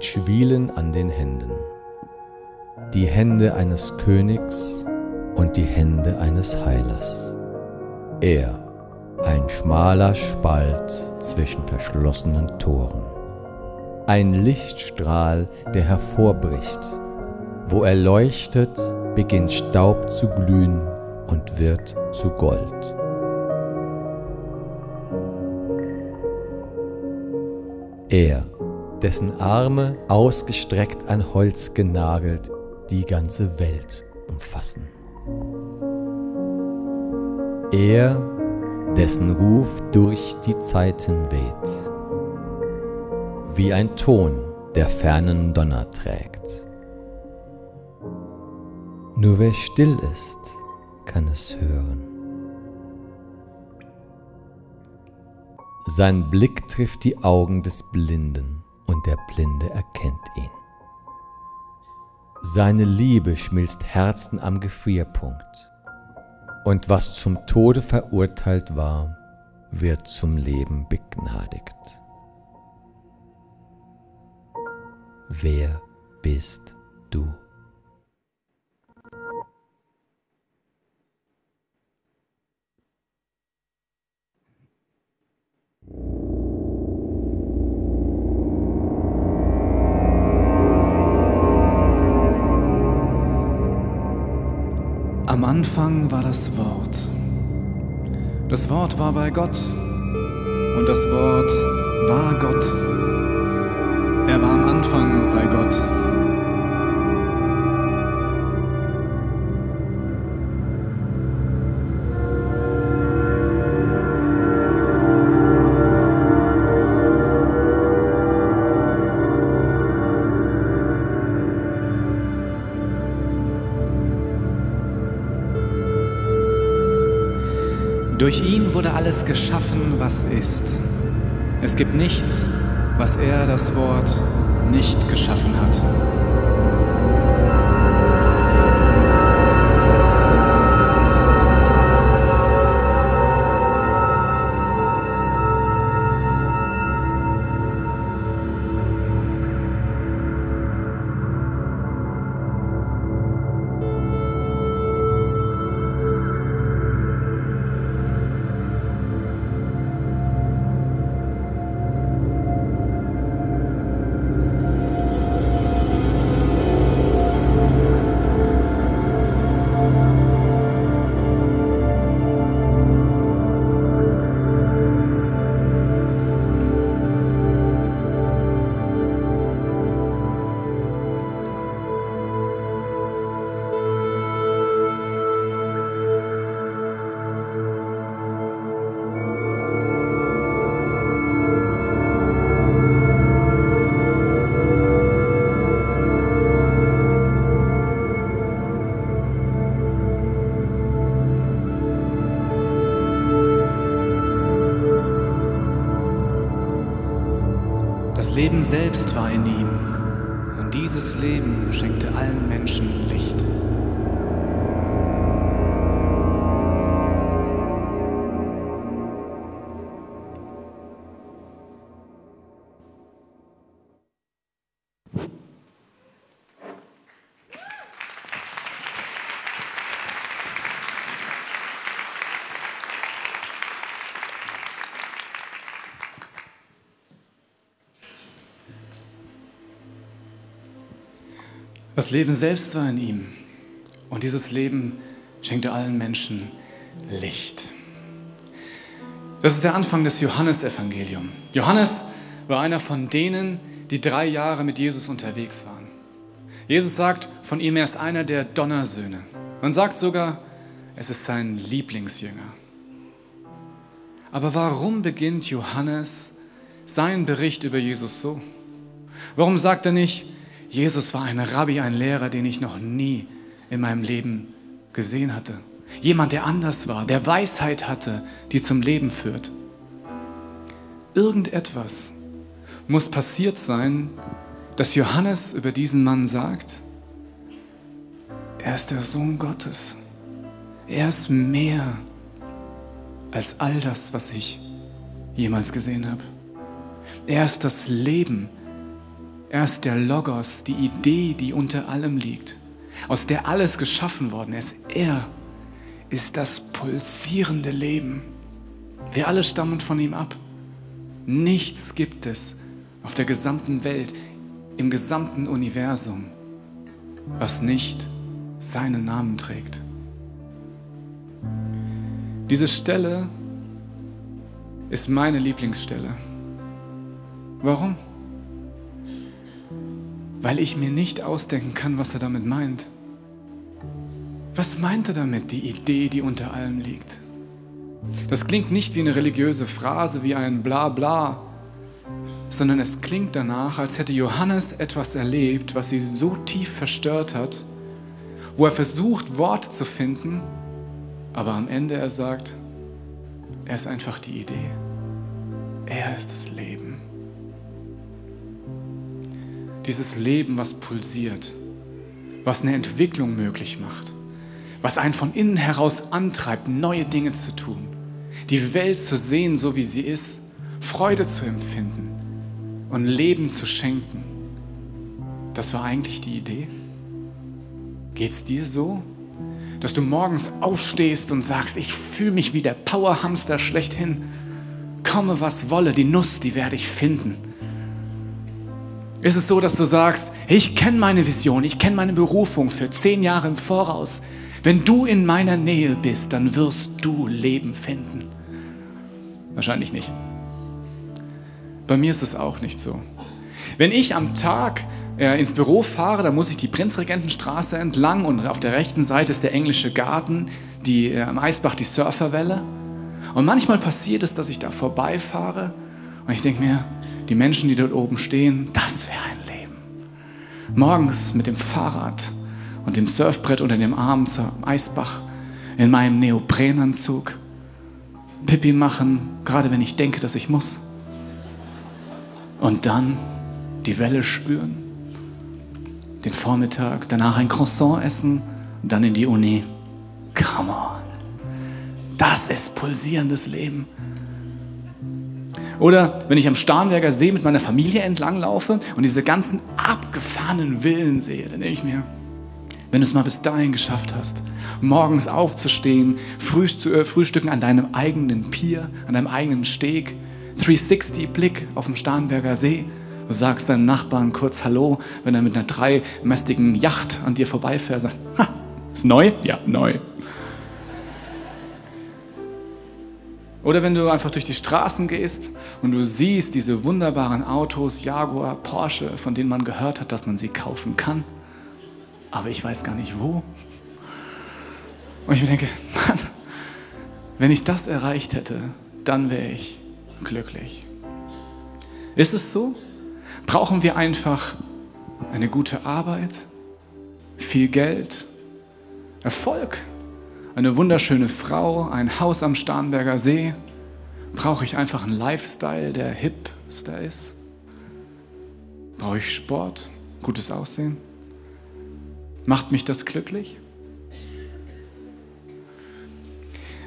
Mit Schwielen an den Händen. Die Hände eines Königs und die Hände eines Heilers. Er, ein schmaler Spalt zwischen verschlossenen Toren. Ein Lichtstrahl, der hervorbricht. Wo er leuchtet, beginnt Staub zu glühen und wird zu Gold. Er, dessen Arme ausgestreckt an Holz genagelt die ganze Welt umfassen. Er, dessen Ruf durch die Zeiten weht, wie ein Ton, der fernen Donner trägt. Nur wer still ist, kann es hören. Sein Blick trifft die Augen des Blinden und der Blinde erkennt ihn. Seine Liebe schmilzt Herzen am Gefrierpunkt und was zum Tode verurteilt war, wird zum Leben begnadigt. Wer bist du? Am Anfang war das Wort. Das Wort war bei Gott und das Wort war Gott. Er war am Anfang bei Gott. Durch ihn wurde alles geschaffen, was ist. Es gibt nichts, was er, das Wort, nicht geschaffen hat. In ihm Das Leben selbst war in ihm und dieses Leben schenkte allen Menschen Licht. Das ist der Anfang des Johannesevangeliums. Johannes war einer von denen, die drei Jahre mit Jesus unterwegs waren. Jesus sagt, von ihm er ist einer der Donnersöhne. Man sagt sogar, es ist sein Lieblingsjünger. Aber warum beginnt Johannes seinen Bericht über Jesus so? Warum sagt er nicht, Jesus war ein Rabbi, ein Lehrer, den ich noch nie in meinem Leben gesehen hatte? Jemand, der anders war, der Weisheit hatte, die zum Leben führt. Irgendetwas muss passiert sein, dass Johannes über diesen Mann sagt, er ist der Sohn Gottes. Er ist mehr als all das, was ich jemals gesehen habe. Er ist das Leben. Er ist der Logos, die Idee, die unter allem liegt, aus der alles geschaffen worden ist. Er ist das pulsierende Leben. Wir alle stammen von ihm ab. Nichts gibt es auf der gesamten Welt, im gesamten Universum, was nicht seinen Namen trägt. Diese Stelle ist meine Lieblingsstelle. Warum? Weil ich mir nicht ausdenken kann, was er damit meint. Was meint er damit, die Idee, die unter allem liegt? Das klingt nicht wie eine religiöse Phrase, wie ein Blabla, sondern es klingt danach, als hätte Johannes etwas erlebt, was sie so tief verstört hat, wo er versucht, Worte zu finden, aber am Ende er sagt, er ist einfach die Idee. Er ist das Leben. Dieses Leben, was pulsiert, was eine Entwicklung möglich macht, was einen von innen heraus antreibt, neue Dinge zu tun, die Welt zu sehen, so wie sie ist, Freude zu empfinden und Leben zu schenken. Das war eigentlich die Idee. Geht es dir so? Dass du morgens aufstehst und sagst, ich fühle mich wie der Powerhamster schlechthin. Komme, was wolle, die Nuss, die werde ich finden. Ist es so, dass du sagst, ich kenne meine Vision, ich kenne meine Berufung für zehn Jahre im Voraus. Wenn du in meiner Nähe bist, dann wirst du Leben finden. Wahrscheinlich nicht. Bei mir ist es auch nicht so. Wenn ich am Tag äh, ins Büro fahre, dann muss ich die Prinzregentenstraße entlang und auf der rechten Seite ist der englische Garten, die, äh, am Eisbach die Surferwelle. Und manchmal passiert es, dass ich da vorbeifahre und ich denke mir, die Menschen, die dort oben stehen, das wäre ein Leben. Morgens mit dem Fahrrad und dem Surfbrett unter dem Arm zum Eisbach in meinem Neoprenanzug. Pipi machen, gerade wenn ich denke, dass ich muss. Und dann die Welle spüren, den Vormittag, danach ein Croissant essen, dann in die Uni. Come on. Das ist pulsierendes Leben. Oder wenn ich am Starnberger See mit meiner Familie entlanglaufe und diese ganzen abgefahrenen Villen sehe, dann denke ich mir, wenn du es mal bis dahin geschafft hast, morgens aufzustehen, äh, frühstücken an deinem eigenen Pier, an deinem eigenen Steg, 360-Blick auf dem Starnberger See, du sagst deinem Nachbarn kurz Hallo, wenn er mit einer dreimästigen Yacht an dir vorbeifährt, sagt, ha, ist neu? Ja, neu. Oder wenn du einfach durch die Straßen gehst und du siehst diese wunderbaren Autos, Jaguar, Porsche, von denen man gehört hat, dass man sie kaufen kann, aber ich weiß gar nicht wo. Und ich mir denke, Mann, wenn ich das erreicht hätte, dann wäre ich glücklich. Ist es so? Brauchen wir einfach eine gute Arbeit, viel Geld, Erfolg? Eine wunderschöne Frau, ein Haus am Starnberger See? Brauche ich einfach einen Lifestyle, der hipster ist? Brauche ich Sport, gutes Aussehen? Macht mich das glücklich?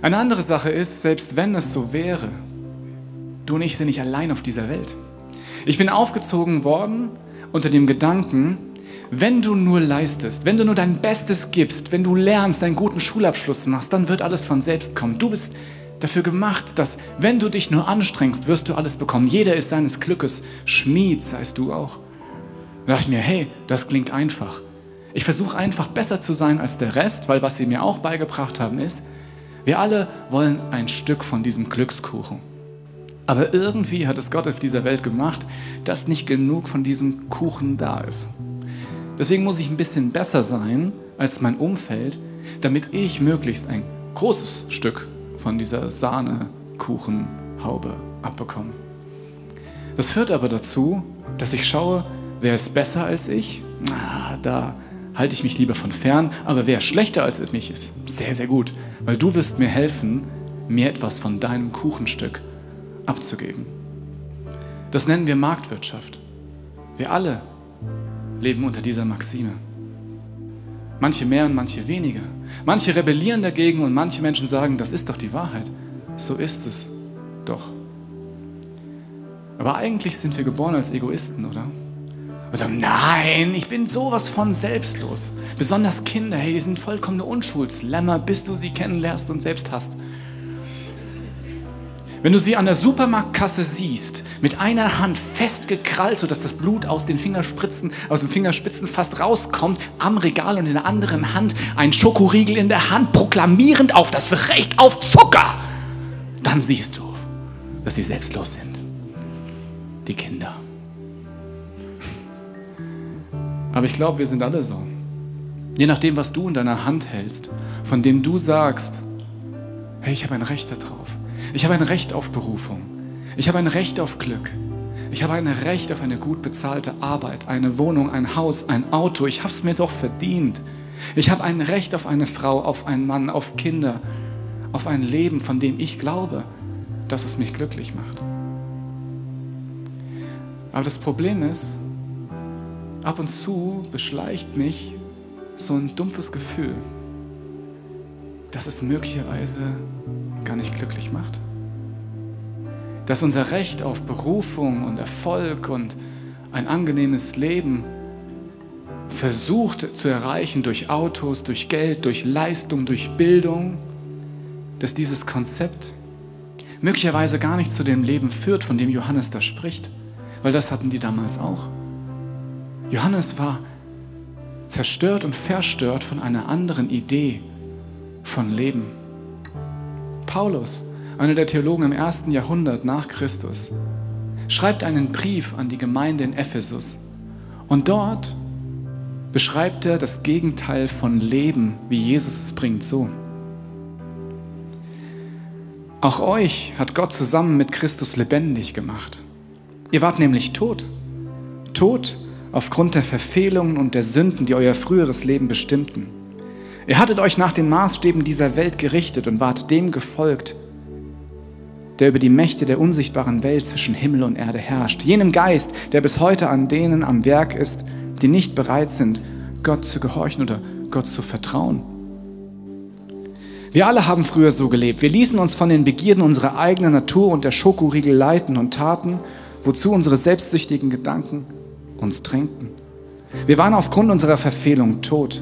Eine andere Sache ist, selbst wenn es so wäre, du und ich sind nicht allein auf dieser Welt. Ich bin aufgezogen worden unter dem Gedanken, wenn du nur leistest, wenn du nur dein Bestes gibst, wenn du lernst, einen guten Schulabschluss machst, dann wird alles von selbst kommen. Du bist dafür gemacht, dass wenn du dich nur anstrengst, wirst du alles bekommen. Jeder ist seines Glückes Schmied, seist du auch. Da dachte ich mir, hey, das klingt einfach. Ich versuche einfach besser zu sein als der Rest, weil was sie mir auch beigebracht haben ist, wir alle wollen ein Stück von diesem Glückskuchen. Aber irgendwie hat es Gott auf dieser Welt gemacht, dass nicht genug von diesem Kuchen da ist. Deswegen muss ich ein bisschen besser sein als mein Umfeld, damit ich möglichst ein großes Stück von dieser Sahnekuchenhaube abbekomme. Das führt aber dazu, dass ich schaue, wer ist besser als ich? Ah, da halte ich mich lieber von fern. Aber wer schlechter als mich ist, sehr, sehr gut. Weil du wirst mir helfen, mir etwas von deinem Kuchenstück abzugeben. Das nennen wir Marktwirtschaft. Wir alle leben unter dieser Maxime. Manche mehr und manche weniger. Manche rebellieren dagegen und manche Menschen sagen, das ist doch die Wahrheit. So ist es doch. Aber eigentlich sind wir geboren als Egoisten, oder? Und sagen, nein, ich bin sowas von selbstlos. Besonders Kinder, hey, die sind vollkommene Unschuldslämmer, bis du sie kennenlernst und selbst hast. Wenn du sie an der Supermarktkasse siehst, mit einer Hand festgekrallt, sodass das Blut aus den Fingerspitzen, aus den Fingerspitzen fast rauskommt, am Regal und in der anderen Hand ein Schokoriegel in der Hand, proklamierend auf das Recht auf Zucker, dann siehst du, dass sie selbstlos sind. Die Kinder. Aber ich glaube, wir sind alle so. Je nachdem, was du in deiner Hand hältst, von dem du sagst, hey, ich habe ein Recht darauf. Ich habe ein Recht auf Berufung. Ich habe ein Recht auf Glück. Ich habe ein Recht auf eine gut bezahlte Arbeit, eine Wohnung, ein Haus, ein Auto. Ich habe es mir doch verdient. Ich habe ein Recht auf eine Frau, auf einen Mann, auf Kinder, auf ein Leben, von dem ich glaube, dass es mich glücklich macht. Aber das Problem ist, ab und zu beschleicht mich so ein dumpfes Gefühl, dass es möglicherweise gar nicht glücklich macht. Dass unser Recht auf Berufung und Erfolg und ein angenehmes Leben versucht zu erreichen durch Autos, durch Geld, durch Leistung, durch Bildung, dass dieses Konzept möglicherweise gar nicht zu dem Leben führt, von dem Johannes da spricht, weil das hatten die damals auch. Johannes war zerstört und verstört von einer anderen Idee von Leben. Paulus, einer der Theologen im ersten Jahrhundert nach Christus, schreibt einen Brief an die Gemeinde in Ephesus. Und dort beschreibt er das Gegenteil von Leben, wie Jesus es bringt, so. Auch euch hat Gott zusammen mit Christus lebendig gemacht. Ihr wart nämlich tot. Tot aufgrund der Verfehlungen und der Sünden, die euer früheres Leben bestimmten. Ihr hattet euch nach den Maßstäben dieser Welt gerichtet und wart dem gefolgt, der über die Mächte der unsichtbaren Welt zwischen Himmel und Erde herrscht, jenem Geist, der bis heute an denen am Werk ist, die nicht bereit sind, Gott zu gehorchen oder Gott zu vertrauen. Wir alle haben früher so gelebt. Wir ließen uns von den Begierden unserer eigenen Natur und der Schokoriegel leiten und taten, wozu unsere selbstsüchtigen Gedanken uns drängten. Wir waren aufgrund unserer Verfehlung tot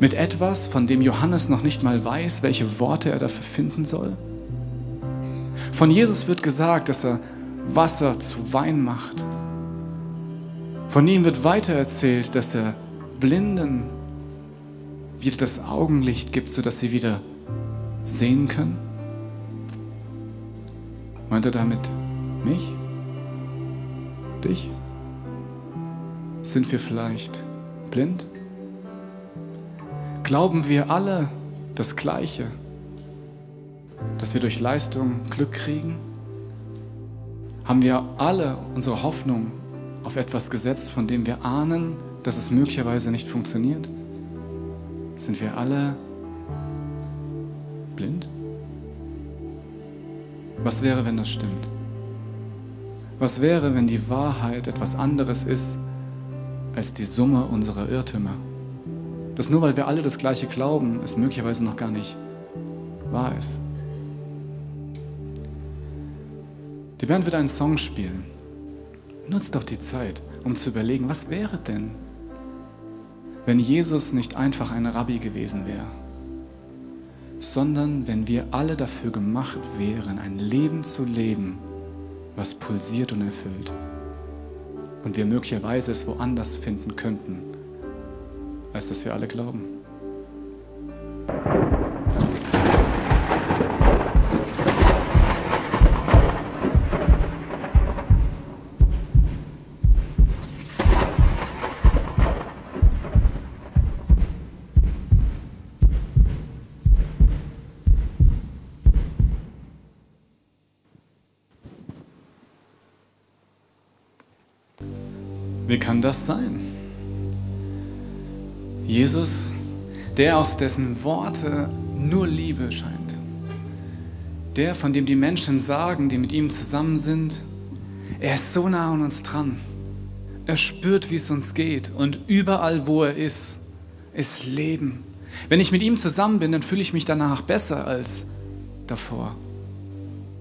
Mit etwas, von dem Johannes noch nicht mal weiß, welche Worte er dafür finden soll? Von Jesus wird gesagt, dass er Wasser zu Wein macht. Von ihm wird weitererzählt, dass er Blinden wieder das Augenlicht gibt, sodass sie wieder sehen können. Meint er damit mich? Dich? Sind wir vielleicht blind? Glauben wir alle das Gleiche? Dass wir durch Leistung Glück kriegen? Haben wir alle unsere Hoffnung auf etwas gesetzt, von dem wir ahnen, dass es möglicherweise nicht funktioniert? Sind wir alle blind? Was wäre, wenn das stimmt? Was wäre, wenn die Wahrheit etwas anderes ist als die Summe unserer Irrtümer? Dass nur weil wir alle das Gleiche glauben, es möglicherweise noch gar nicht wahr ist. Die Band wird einen Song spielen. Nutzt doch die Zeit, um zu überlegen, was wäre denn, wenn Jesus nicht einfach ein Rabbi gewesen wäre, sondern wenn wir alle dafür gemacht wären, ein Leben zu leben, was pulsiert und erfüllt. Und wir möglicherweise es woanders finden könnten, als dass wir alle glauben. Wie kann das sein? Der aus dessen Worte nur Liebe scheint, der, von dem die Menschen sagen, die mit ihm zusammen sind, er ist so nah an uns dran. Er spürt, wie es uns geht und überall, wo er ist, ist Leben. Wenn ich mit ihm zusammen bin, dann fühle ich mich danach besser als davor.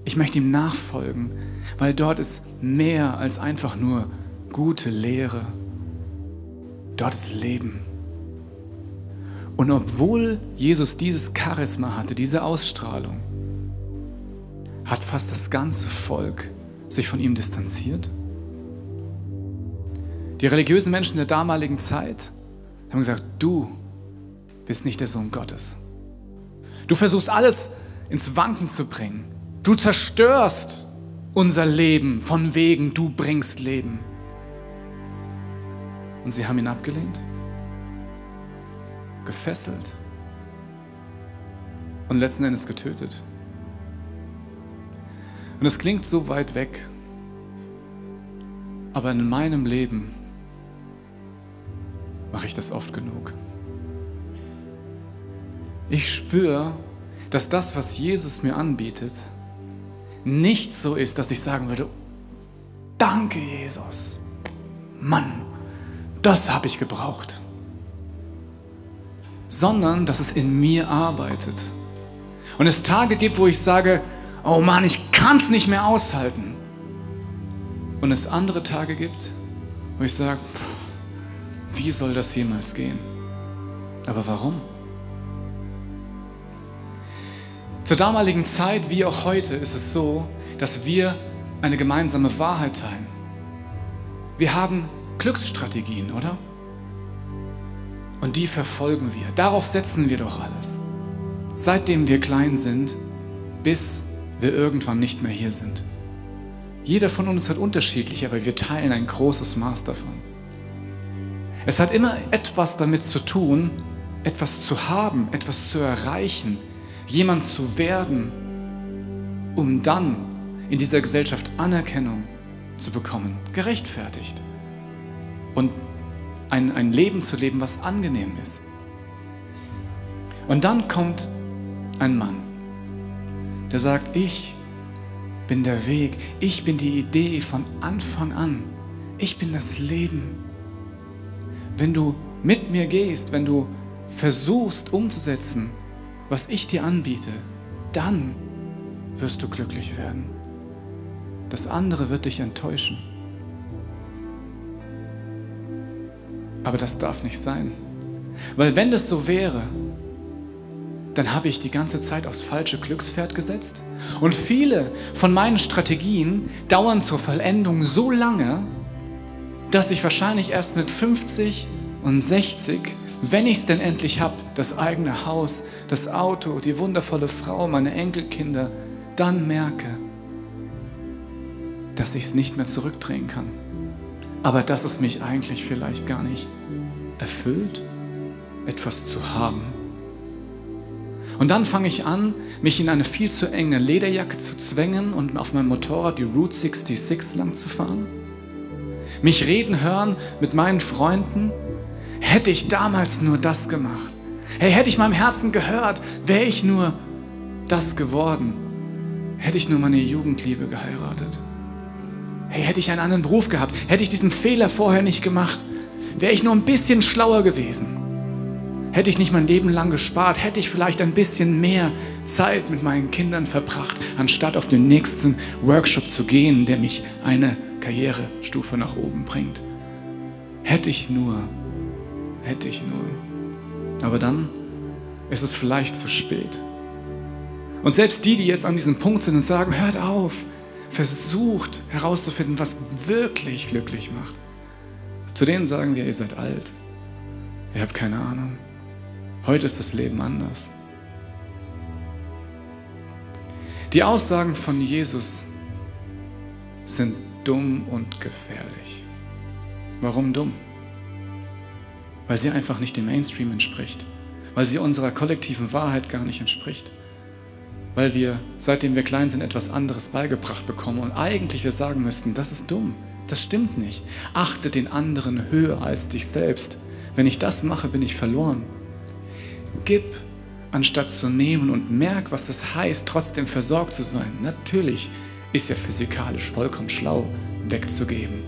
Ich möchte ihm nachfolgen, weil dort ist mehr als einfach nur gute Lehre. Dort ist Leben. Und obwohl Jesus dieses Charisma hatte, diese Ausstrahlung, hat fast das ganze Volk sich von ihm distanziert. Die religiösen Menschen der damaligen Zeit haben gesagt, du bist nicht der Sohn Gottes. Du versuchst alles ins Wanken zu bringen. Du zerstörst unser Leben von wegen, du bringst Leben. Und sie haben ihn abgelehnt, gefesselt und letzten Endes getötet. Und es klingt so weit weg, aber in meinem Leben mache ich das oft genug. Ich spüre, dass das, was Jesus mir anbietet, nicht so ist, dass ich sagen würde, danke Jesus, Mann, das habe ich gebraucht. Sondern, dass es in mir arbeitet. Und es Tage gibt, wo ich sage, oh Mann, ich kann es nicht mehr aushalten. Und es andere Tage gibt, wo ich sage, wie soll das jemals gehen? Aber warum? Zur damaligen Zeit wie auch heute ist es so, dass wir eine gemeinsame Wahrheit teilen. Wir haben Glücksstrategien, oder? Und die verfolgen wir. Darauf setzen wir doch alles. Seitdem wir klein sind, bis wir irgendwann nicht mehr hier sind. Jeder von uns hat unterschiedlich, aber wir teilen ein großes Maß davon. Es hat immer etwas damit zu tun, etwas zu haben, etwas zu erreichen, jemand zu werden, um dann in dieser Gesellschaft Anerkennung zu bekommen, gerechtfertigt und ein, ein Leben zu leben, was angenehm ist. Und dann kommt ein Mann, der sagt, ich bin der Weg, ich bin die Idee von Anfang an, ich bin das Leben. Wenn du mit mir gehst, wenn du versuchst umzusetzen, was ich dir anbiete, dann wirst du glücklich werden. Das andere wird dich enttäuschen. Aber das darf nicht sein. Weil wenn das so wäre, dann habe ich die ganze Zeit aufs falsche Glückspferd gesetzt. Und viele von meinen Strategien dauern zur Vollendung so lange, dass ich wahrscheinlich erst mit 50 und 60 wenn ich es denn endlich habe, das eigene Haus, das Auto, die wundervolle Frau, meine Enkelkinder, dann merke, dass ich es nicht mehr zurückdrehen kann. Aber dass es mich eigentlich vielleicht gar nicht erfüllt, etwas zu haben. Und dann fange ich an, mich in eine viel zu enge Lederjacke zu zwängen und auf meinem Motorrad die Route 66 lang zu fahren. Mich reden hören mit meinen Freunden hätte ich damals nur das gemacht. Hey, hätte ich meinem Herzen gehört, wäre ich nur das geworden. Hätte ich nur meine Jugendliebe geheiratet. Hey, hätte ich einen anderen Beruf gehabt, hätte ich diesen Fehler vorher nicht gemacht, wäre ich nur ein bisschen schlauer gewesen. Hätte ich nicht mein Leben lang gespart, hätte ich vielleicht ein bisschen mehr Zeit mit meinen Kindern verbracht, anstatt auf den nächsten Workshop zu gehen, der mich eine Karrierestufe nach oben bringt. Hätte ich nur Hätte ich nur. Aber dann ist es vielleicht zu spät. Und selbst die, die jetzt an diesem Punkt sind und sagen, hört auf, versucht herauszufinden, was wirklich glücklich macht. Zu denen sagen wir, ihr seid alt. Ihr habt keine Ahnung. Heute ist das Leben anders. Die Aussagen von Jesus sind dumm und gefährlich. Warum dumm? weil sie einfach nicht dem Mainstream entspricht, weil sie unserer kollektiven Wahrheit gar nicht entspricht, weil wir, seitdem wir klein sind, etwas anderes beigebracht bekommen und eigentlich wir sagen müssten, das ist dumm, Das stimmt nicht. Achte den anderen höher als dich selbst. Wenn ich das mache, bin ich verloren. Gib, anstatt zu nehmen und merk, was es heißt, trotzdem versorgt zu sein. Natürlich ist ja physikalisch vollkommen schlau, wegzugeben.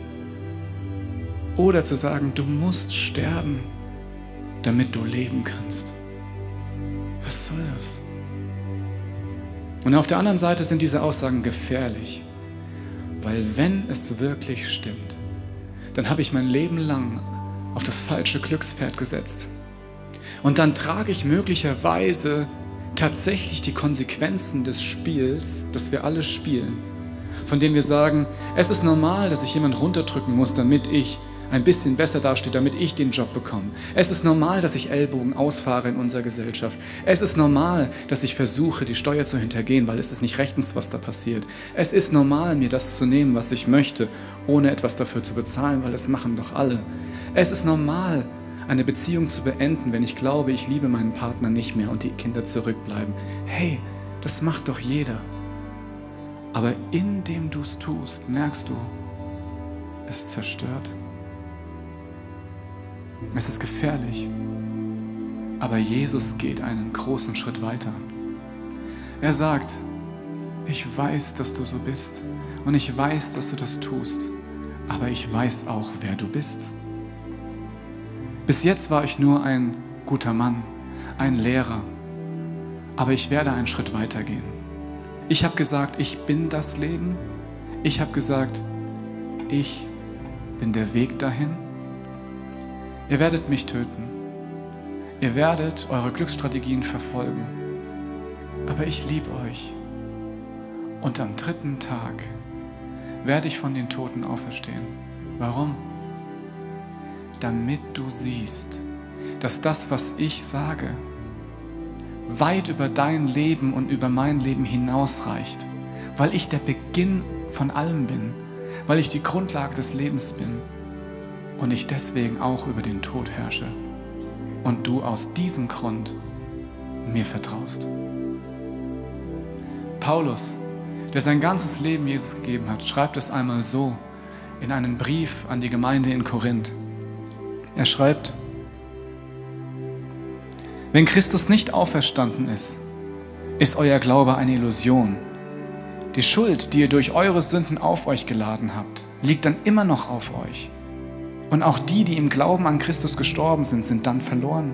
Oder zu sagen, du musst sterben, damit du leben kannst. Was soll das? Und auf der anderen Seite sind diese Aussagen gefährlich, weil wenn es wirklich stimmt, dann habe ich mein Leben lang auf das falsche Glückspferd gesetzt. Und dann trage ich möglicherweise tatsächlich die Konsequenzen des Spiels, das wir alle spielen, von dem wir sagen, es ist normal, dass ich jemand runterdrücken muss, damit ich ein bisschen besser dasteht, damit ich den Job bekomme. Es ist normal, dass ich Ellbogen ausfahre in unserer Gesellschaft. Es ist normal, dass ich versuche, die Steuer zu hintergehen, weil es ist nicht rechtens, was da passiert. Es ist normal, mir das zu nehmen, was ich möchte, ohne etwas dafür zu bezahlen, weil es machen doch alle. Es ist normal, eine Beziehung zu beenden, wenn ich glaube, ich liebe meinen Partner nicht mehr und die Kinder zurückbleiben. Hey, das macht doch jeder. Aber indem du es tust, merkst du, es zerstört. Es ist gefährlich. Aber Jesus geht einen großen Schritt weiter. Er sagt, ich weiß, dass du so bist und ich weiß, dass du das tust, aber ich weiß auch, wer du bist. Bis jetzt war ich nur ein guter Mann, ein Lehrer, aber ich werde einen Schritt weiter gehen. Ich habe gesagt, ich bin das Leben. Ich habe gesagt, ich bin der Weg dahin. Ihr werdet mich töten. Ihr werdet eure Glücksstrategien verfolgen. Aber ich liebe euch. Und am dritten Tag werde ich von den Toten auferstehen. Warum? Damit du siehst, dass das, was ich sage, weit über dein Leben und über mein Leben hinausreicht. Weil ich der Beginn von allem bin. Weil ich die Grundlage des Lebens bin und ich deswegen auch über den Tod herrsche und du aus diesem Grund mir vertraust. Paulus, der sein ganzes Leben Jesus gegeben hat, schreibt es einmal so in einen Brief an die Gemeinde in Korinth. Er schreibt, wenn Christus nicht auferstanden ist, ist euer Glaube eine Illusion. Die Schuld, die ihr durch eure Sünden auf euch geladen habt, liegt dann immer noch auf euch. Und auch die, die im Glauben an Christus gestorben sind, sind dann verloren.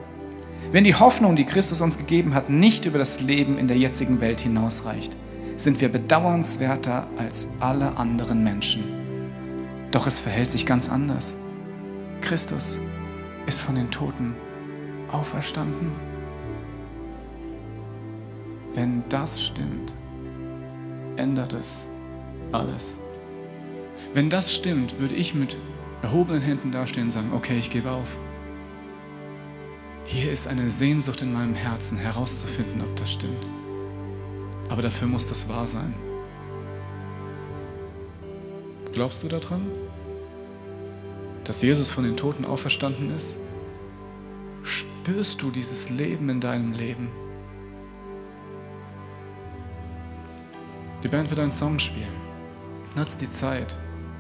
Wenn die Hoffnung, die Christus uns gegeben hat, nicht über das Leben in der jetzigen Welt hinausreicht, sind wir bedauernswerter als alle anderen Menschen. Doch es verhält sich ganz anders. Christus ist von den Toten auferstanden. Wenn das stimmt, ändert es alles. Wenn das stimmt, würde ich mit erhobenen Händen dastehen und sagen, okay, ich gebe auf. Hier ist eine Sehnsucht in meinem Herzen herauszufinden, ob das stimmt. Aber dafür muss das wahr sein. Glaubst du daran, dass Jesus von den Toten auferstanden ist? Spürst du dieses Leben in deinem Leben? Die Band wird einen Song spielen. Nutz die Zeit,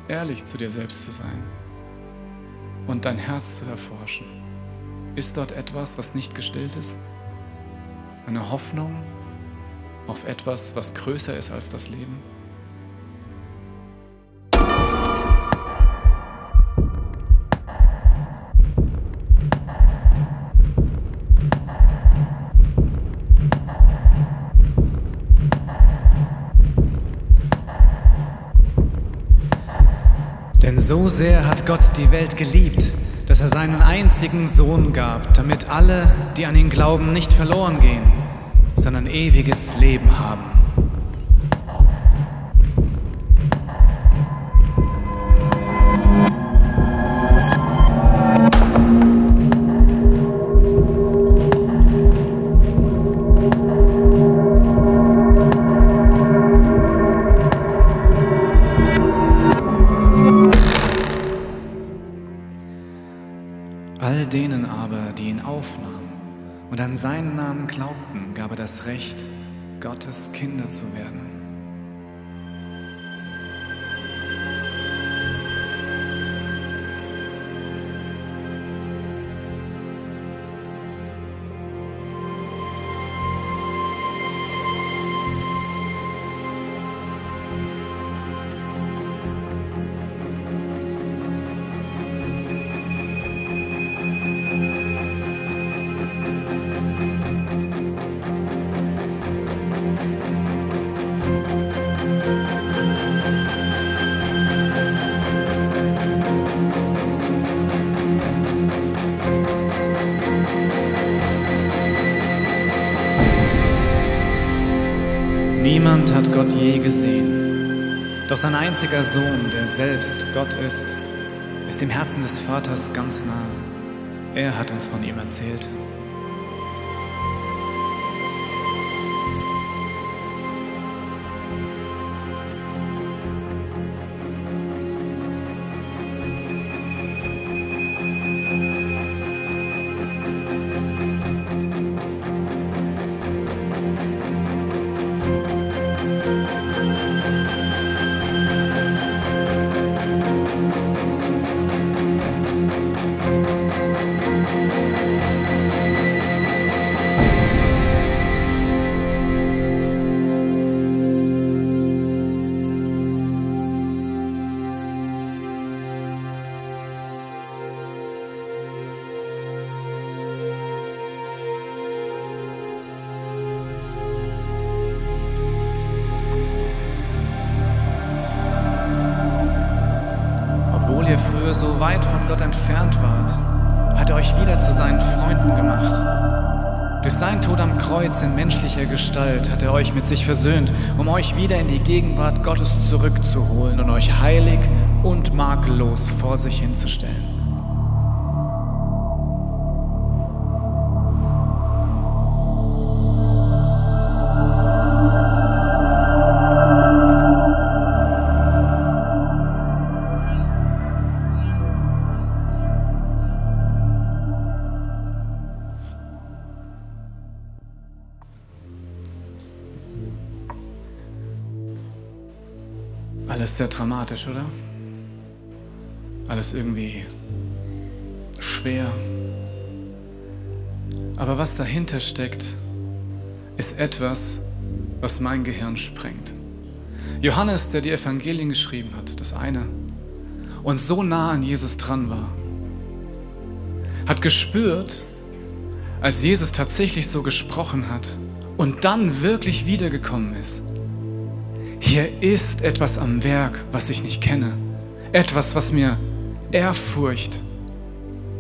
ehrlich zu dir selbst zu sein und dein Herz zu erforschen. Ist dort etwas, was nicht gestillt ist? Eine Hoffnung auf etwas, was größer ist als das Leben? So sehr hat Gott die Welt geliebt, dass er seinen einzigen Sohn gab, damit alle, die an ihn glauben, nicht verloren gehen, sondern ewiges Leben haben. Das Recht, Gottes Kinder zu werden. Gott je gesehen. Doch sein einziger Sohn, der selbst Gott ist, ist dem Herzen des Vaters ganz nah. Er hat uns von ihm erzählt. Euch mit sich versöhnt, um euch wieder in die Gegenwart Gottes zurückzuholen und euch heilig und makellos vor sich hinzustellen. Alles sehr dramatisch, oder? Alles irgendwie schwer. Aber was dahinter steckt, ist etwas, was mein Gehirn sprengt. Johannes, der die Evangelien geschrieben hat, das eine, und so nah an Jesus dran war, hat gespürt, als Jesus tatsächlich so gesprochen hat und dann wirklich wiedergekommen ist, hier ist etwas am Werk, was ich nicht kenne. Etwas, was mir Ehrfurcht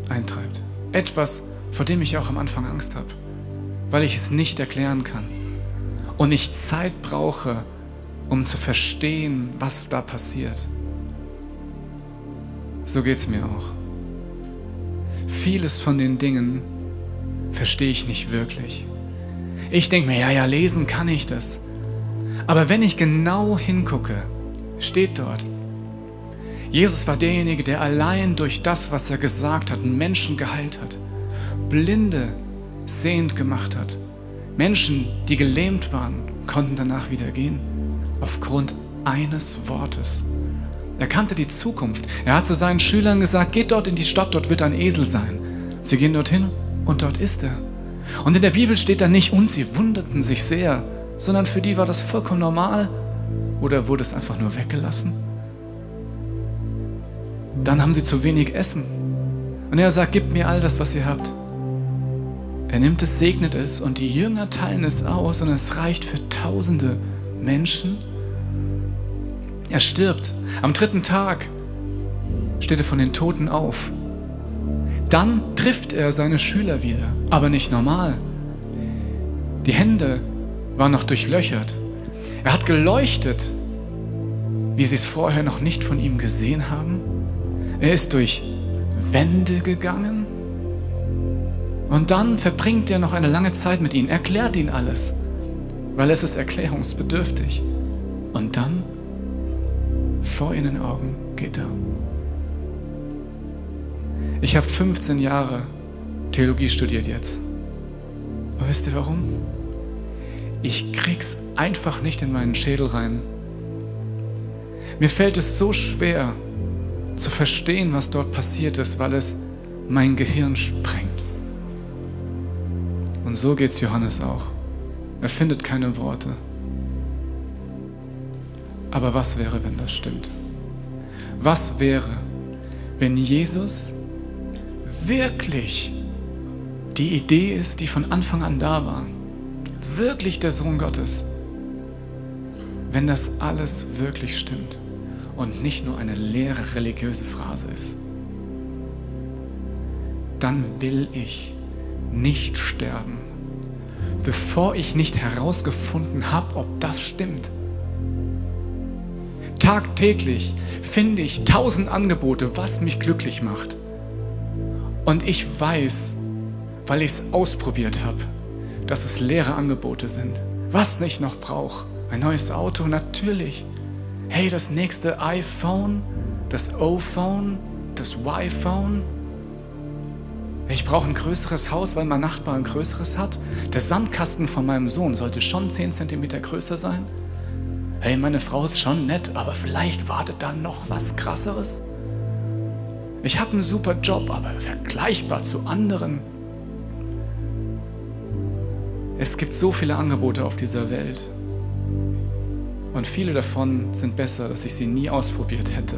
eintreibt. Etwas, vor dem ich auch am Anfang Angst habe, weil ich es nicht erklären kann. Und ich Zeit brauche, um zu verstehen, was da passiert. So geht es mir auch. Vieles von den Dingen verstehe ich nicht wirklich. Ich denke mir, ja, ja, lesen kann ich das. Aber wenn ich genau hingucke, steht dort, Jesus war derjenige, der allein durch das, was er gesagt hat, Menschen geheilt hat, Blinde sehend gemacht hat. Menschen, die gelähmt waren, konnten danach wieder gehen, aufgrund eines Wortes. Er kannte die Zukunft. Er hat zu seinen Schülern gesagt, geht dort in die Stadt, dort wird ein Esel sein. Sie gehen dorthin und dort ist er. Und in der Bibel steht da nicht, und sie wunderten sich sehr, sondern für die war das vollkommen normal oder wurde es einfach nur weggelassen? Dann haben sie zu wenig Essen. Und er sagt, gebt mir all das, was ihr habt. Er nimmt es, segnet es und die Jünger teilen es aus und es reicht für tausende Menschen. Er stirbt. Am dritten Tag steht er von den Toten auf. Dann trifft er seine Schüler wieder, aber nicht normal. Die Hände war noch durchlöchert. Er hat geleuchtet, wie sie es vorher noch nicht von ihm gesehen haben. Er ist durch Wände gegangen. Und dann verbringt er noch eine lange Zeit mit ihnen, erklärt ihnen alles, weil es ist erklärungsbedürftig. Und dann, vor ihren Augen, geht er. Ich habe 15 Jahre Theologie studiert jetzt. Und wisst ihr warum? Ich krieg's einfach nicht in meinen Schädel rein. Mir fällt es so schwer zu verstehen, was dort passiert ist, weil es mein Gehirn sprengt. Und so geht's Johannes auch. Er findet keine Worte. Aber was wäre, wenn das stimmt? Was wäre, wenn Jesus wirklich die Idee ist, die von Anfang an da war? Wirklich der Sohn Gottes, wenn das alles wirklich stimmt und nicht nur eine leere religiöse Phrase ist, dann will ich nicht sterben, bevor ich nicht herausgefunden habe, ob das stimmt. Tagtäglich finde ich tausend Angebote, was mich glücklich macht. Und ich weiß, weil ich es ausprobiert habe, dass es leere Angebote sind. Was ich noch brauche. Ein neues Auto, natürlich. Hey, das nächste iPhone, das O-Phone, das Y-Phone. Ich brauche ein größeres Haus, weil mein Nachbar ein größeres hat. Der Sandkasten von meinem Sohn sollte schon 10 cm größer sein. Hey, meine Frau ist schon nett, aber vielleicht wartet da noch was Krasseres. Ich habe einen super Job, aber vergleichbar zu anderen. Es gibt so viele Angebote auf dieser Welt. Und viele davon sind besser, dass ich sie nie ausprobiert hätte.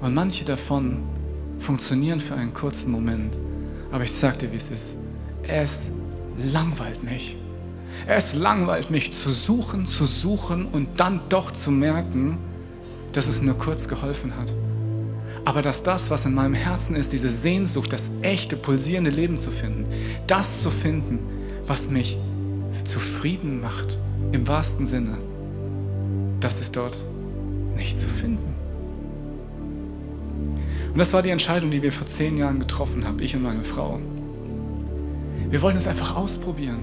Und manche davon funktionieren für einen kurzen Moment. Aber ich sag dir, wie es ist. Es langweilt mich. Es langweilt mich zu suchen, zu suchen und dann doch zu merken, dass es nur kurz geholfen hat. Aber dass das, was in meinem Herzen ist, diese Sehnsucht, das echte, pulsierende Leben zu finden, das zu finden, was mich zufrieden macht, im wahrsten Sinne, das ist dort nicht zu finden. Und das war die Entscheidung, die wir vor zehn Jahren getroffen haben, ich und meine Frau. Wir wollten es einfach ausprobieren.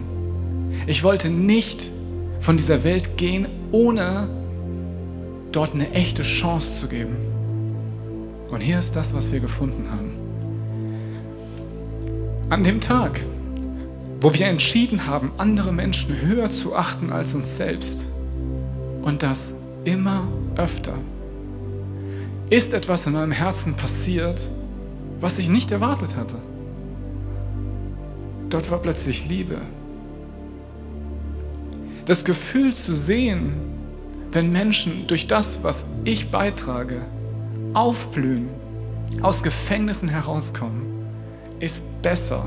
Ich wollte nicht von dieser Welt gehen, ohne dort eine echte Chance zu geben. Und hier ist das, was wir gefunden haben. An dem Tag, wo wir entschieden haben, andere Menschen höher zu achten als uns selbst, und das immer öfter, ist etwas in meinem Herzen passiert, was ich nicht erwartet hatte. Dort war plötzlich Liebe. Das Gefühl zu sehen, wenn Menschen durch das, was ich beitrage, aufblühen, aus Gefängnissen herauskommen, ist besser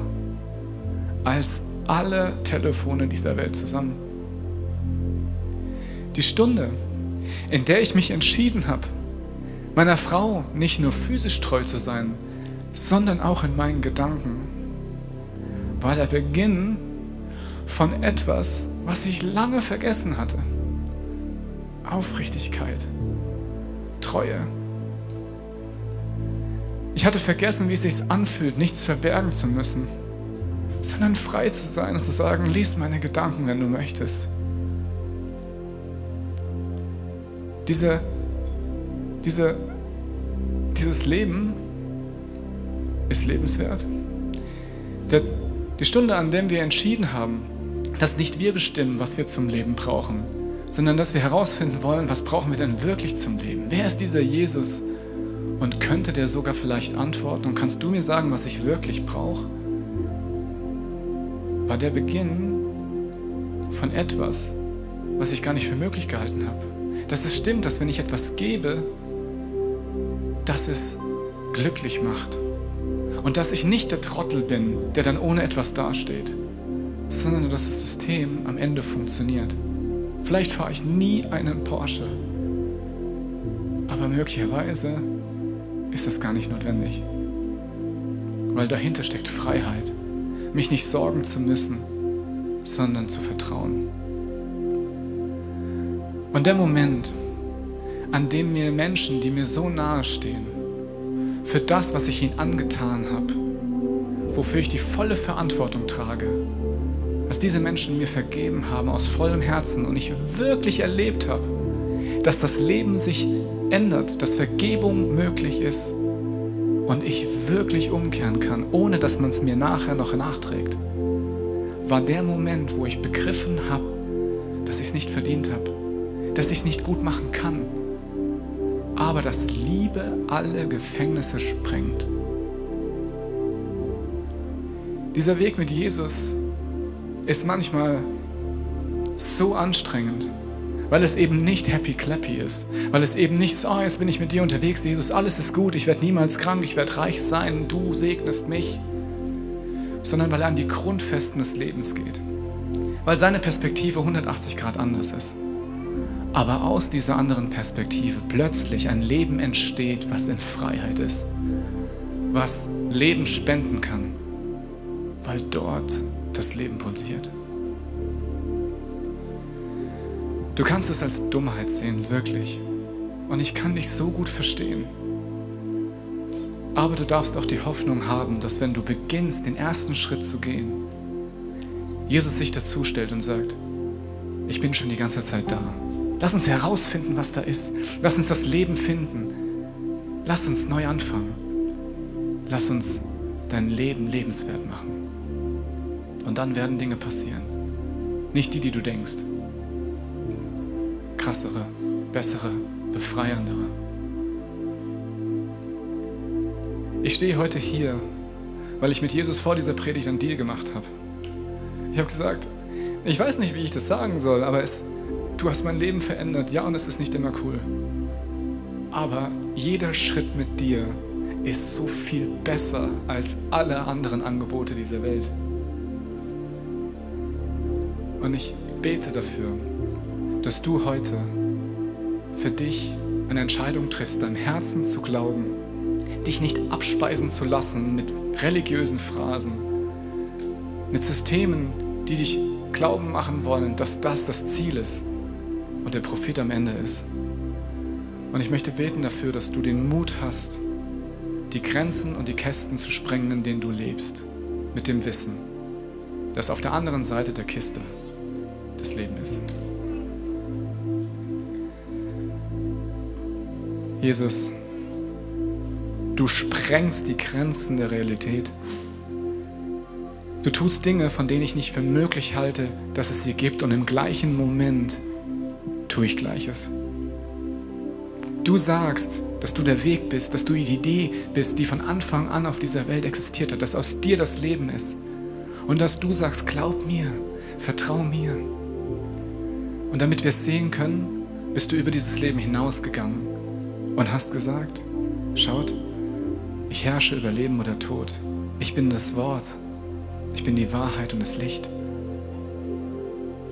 als alle Telefone dieser Welt zusammen. Die Stunde, in der ich mich entschieden habe, meiner Frau nicht nur physisch treu zu sein, sondern auch in meinen Gedanken, war der Beginn von etwas, was ich lange vergessen hatte. Aufrichtigkeit, Treue. Ich hatte vergessen, wie es sich anfühlt, nichts verbergen zu müssen, sondern frei zu sein und zu sagen, lies meine Gedanken, wenn du möchtest. Diese, diese, dieses Leben ist lebenswert. Der, die Stunde, an der wir entschieden haben, dass nicht wir bestimmen, was wir zum Leben brauchen, sondern dass wir herausfinden wollen, was brauchen wir denn wirklich zum Leben? Wer ist dieser Jesus? Und könnte der sogar vielleicht antworten? Und kannst du mir sagen, was ich wirklich brauche? War der Beginn von etwas, was ich gar nicht für möglich gehalten habe. Dass es stimmt, dass wenn ich etwas gebe, dass es glücklich macht. Und dass ich nicht der Trottel bin, der dann ohne etwas dasteht, sondern dass das System am Ende funktioniert. Vielleicht fahre ich nie einen Porsche, aber möglicherweise ist das gar nicht notwendig. Weil dahinter steckt Freiheit, mich nicht sorgen zu müssen, sondern zu vertrauen. Und der Moment, an dem mir Menschen, die mir so nahe stehen, für das, was ich ihnen angetan habe, wofür ich die volle Verantwortung trage, dass diese Menschen mir vergeben haben aus vollem Herzen und ich wirklich erlebt habe, dass das Leben sich ändert, dass Vergebung möglich ist und ich wirklich umkehren kann, ohne dass man es mir nachher noch nachträgt, war der Moment, wo ich begriffen habe, dass ich es nicht verdient habe, dass ich es nicht gut machen kann, aber dass Liebe alle Gefängnisse sprengt. Dieser Weg mit Jesus ist manchmal so anstrengend, weil es eben nicht happy clappy ist, weil es eben nicht so, oh, jetzt bin ich mit dir unterwegs, Jesus, alles ist gut, ich werde niemals krank, ich werde reich sein, du segnest mich, sondern weil er an die Grundfesten des Lebens geht, weil seine Perspektive 180 Grad anders ist. Aber aus dieser anderen Perspektive plötzlich ein Leben entsteht, was in Freiheit ist, was Leben spenden kann, weil dort das Leben pulsiert. Du kannst es als Dummheit sehen, wirklich. Und ich kann dich so gut verstehen. Aber du darfst auch die Hoffnung haben, dass wenn du beginnst, den ersten Schritt zu gehen, Jesus sich dazustellt und sagt, ich bin schon die ganze Zeit da. Lass uns herausfinden, was da ist. Lass uns das Leben finden. Lass uns neu anfangen. Lass uns dein Leben lebenswert machen. Und dann werden Dinge passieren. Nicht die, die du denkst. Krassere, bessere, befreiendere. Ich stehe heute hier, weil ich mit Jesus vor dieser Predigt einen Deal gemacht habe. Ich habe gesagt, ich weiß nicht, wie ich das sagen soll, aber es, du hast mein Leben verändert. Ja, und es ist nicht immer cool. Aber jeder Schritt mit dir ist so viel besser als alle anderen Angebote dieser Welt. Und ich bete dafür, dass du heute für dich eine Entscheidung triffst, deinem Herzen zu glauben, dich nicht abspeisen zu lassen mit religiösen Phrasen, mit Systemen, die dich glauben machen wollen, dass das das Ziel ist und der Prophet am Ende ist. Und ich möchte beten dafür, dass du den Mut hast, die Grenzen und die Kästen zu sprengen, in denen du lebst, mit dem Wissen, dass auf der anderen Seite der Kiste das Leben ist. Jesus, du sprengst die Grenzen der Realität. Du tust Dinge, von denen ich nicht für möglich halte, dass es sie gibt und im gleichen Moment tue ich Gleiches. Du sagst, dass du der Weg bist, dass du die Idee bist, die von Anfang an auf dieser Welt existiert hat, dass aus dir das Leben ist. Und dass du sagst, glaub mir, vertrau mir. Und damit wir es sehen können, bist du über dieses Leben hinausgegangen und hast gesagt, schaut, ich herrsche über Leben oder Tod. Ich bin das Wort. Ich bin die Wahrheit und das Licht.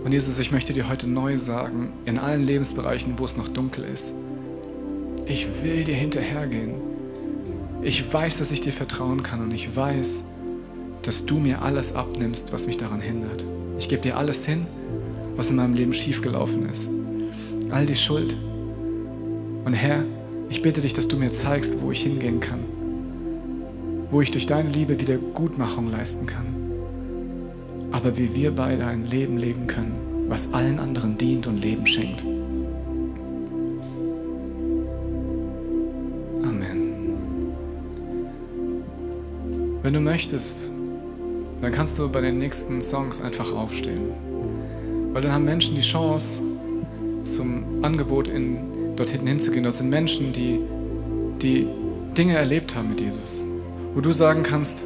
Und Jesus, ich möchte dir heute neu sagen, in allen Lebensbereichen, wo es noch dunkel ist, ich will dir hinterhergehen. Ich weiß, dass ich dir vertrauen kann und ich weiß, dass du mir alles abnimmst, was mich daran hindert. Ich gebe dir alles hin, was in meinem Leben schiefgelaufen ist. All die Schuld. Und Herr, ich bitte dich, dass du mir zeigst, wo ich hingehen kann. Wo ich durch deine Liebe wieder Gutmachung leisten kann aber wie wir beide ein Leben leben können, was allen anderen dient und Leben schenkt. Amen. Wenn du möchtest, dann kannst du bei den nächsten Songs einfach aufstehen. Weil dann haben Menschen die Chance, zum Angebot in, dort hinten hinzugehen. Dort sind Menschen, die, die Dinge erlebt haben mit Jesus. Wo du sagen kannst,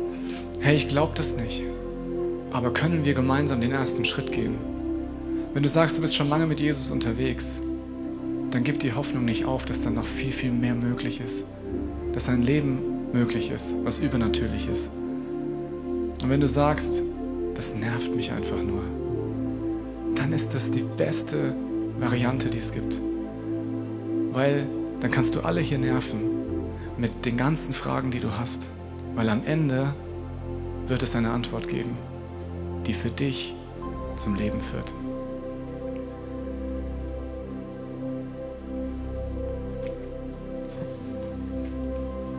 hey, ich glaube das nicht. Aber können wir gemeinsam den ersten Schritt gehen? Wenn du sagst, du bist schon lange mit Jesus unterwegs, dann gib die Hoffnung nicht auf, dass dann noch viel, viel mehr möglich ist. Dass ein Leben möglich ist, was übernatürlich ist. Und wenn du sagst, das nervt mich einfach nur, dann ist das die beste Variante, die es gibt. Weil dann kannst du alle hier nerven mit den ganzen Fragen, die du hast. Weil am Ende wird es eine Antwort geben die für dich zum Leben führt.